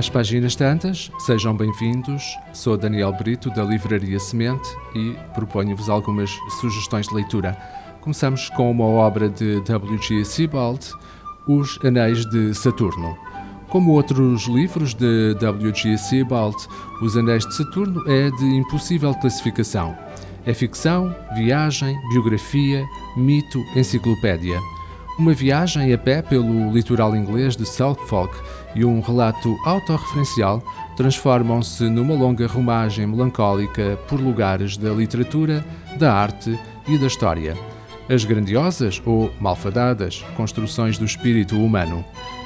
Às páginas tantas, sejam bem-vindos. Sou Daniel Brito, da Livraria Semente, e proponho-vos algumas sugestões de leitura. Começamos com uma obra de W.G. Sebald, Os Anéis de Saturno. Como outros livros de W.G. Sebald, Os Anéis de Saturno é de impossível classificação. É ficção, viagem, biografia, mito, enciclopédia. Uma viagem a pé pelo litoral inglês de Southfolk e um relato autorreferencial transformam-se numa longa rumagem melancólica por lugares da literatura, da arte e da história. As grandiosas ou malfadadas construções do espírito humano.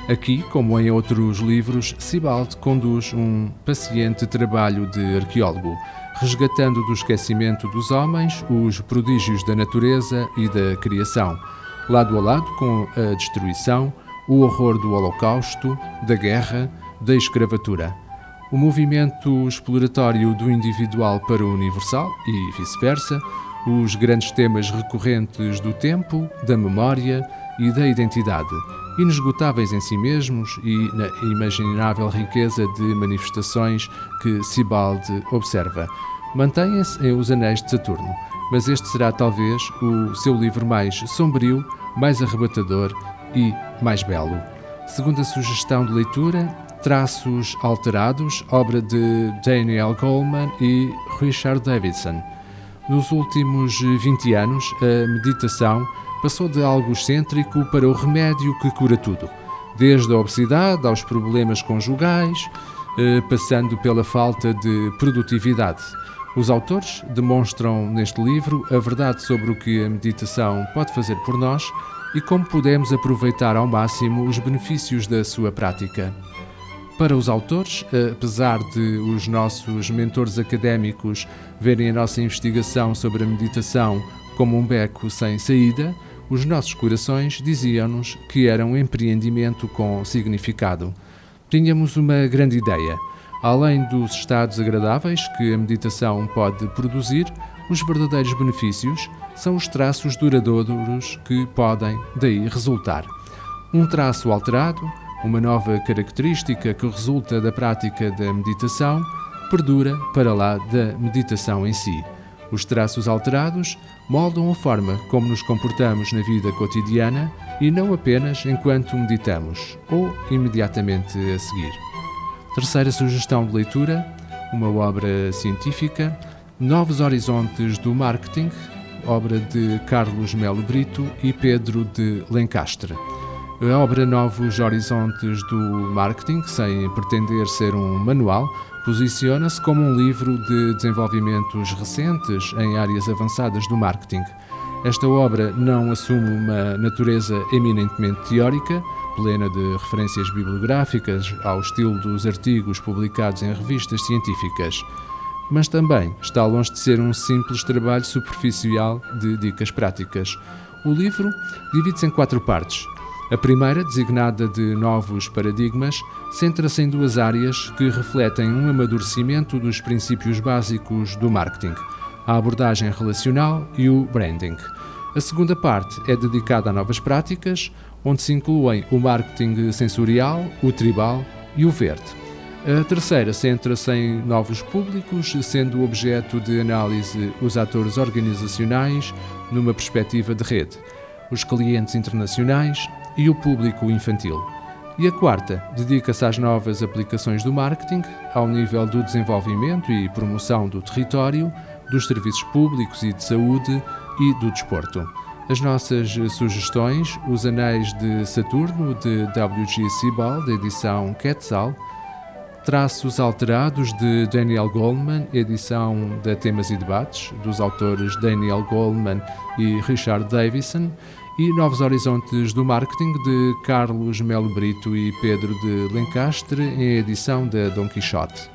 Aqui, como em outros livros, Sibald conduz um paciente trabalho de arqueólogo, resgatando do esquecimento dos homens os prodígios da natureza e da criação lado a lado com a destruição, o horror do Holocausto, da guerra, da escravatura. O movimento exploratório do individual para o universal e vice-versa, os grandes temas recorrentes do tempo, da memória e da identidade, inesgotáveis em si mesmos e na imaginável riqueza de manifestações que Sibalde observa, mantêm-se em Os Anéis de Saturno mas este será talvez o seu livro mais sombrio, mais arrebatador e mais belo. Segunda sugestão de leitura, Traços Alterados, obra de Daniel Goleman e Richard Davidson. Nos últimos 20 anos, a meditação passou de algo excêntrico para o remédio que cura tudo, desde a obesidade aos problemas conjugais, eh, passando pela falta de produtividade. Os autores demonstram neste livro a verdade sobre o que a meditação pode fazer por nós e como podemos aproveitar ao máximo os benefícios da sua prática. Para os autores, apesar de os nossos mentores académicos verem a nossa investigação sobre a meditação como um beco sem saída, os nossos corações diziam-nos que era um empreendimento com significado. Tínhamos uma grande ideia Além dos estados agradáveis que a meditação pode produzir, os verdadeiros benefícios são os traços duradouros que podem daí resultar. Um traço alterado, uma nova característica que resulta da prática da meditação, perdura para lá da meditação em si. Os traços alterados moldam a forma como nos comportamos na vida cotidiana e não apenas enquanto meditamos ou imediatamente a seguir. Terceira sugestão de leitura, uma obra científica, Novos Horizontes do Marketing, obra de Carlos Melo Brito e Pedro de Lencastre. A obra Novos Horizontes do Marketing, sem pretender ser um manual, posiciona-se como um livro de desenvolvimentos recentes em áreas avançadas do marketing. Esta obra não assume uma natureza eminentemente teórica, plena de referências bibliográficas ao estilo dos artigos publicados em revistas científicas, mas também está longe de ser um simples trabalho superficial de dicas práticas. O livro divide-se em quatro partes. A primeira, designada de Novos Paradigmas, centra-se em duas áreas que refletem um amadurecimento dos princípios básicos do marketing: a abordagem relacional e o branding. A segunda parte é dedicada a novas práticas, onde se incluem o marketing sensorial, o tribal e o verde. A terceira centra-se em novos públicos, sendo objeto de análise os atores organizacionais numa perspectiva de rede, os clientes internacionais e o público infantil. E a quarta dedica-se às novas aplicações do marketing, ao nível do desenvolvimento e promoção do território, dos serviços públicos e de saúde e do desporto. As nossas sugestões: Os Anéis de Saturno, de W.G. Sebald, edição Quetzal, Traços Alterados, de Daniel Goleman, edição da Temas e Debates, dos autores Daniel Goleman e Richard Davison, e Novos Horizontes do Marketing, de Carlos Melo Brito e Pedro de Lencastre, em edição da Don Quixote.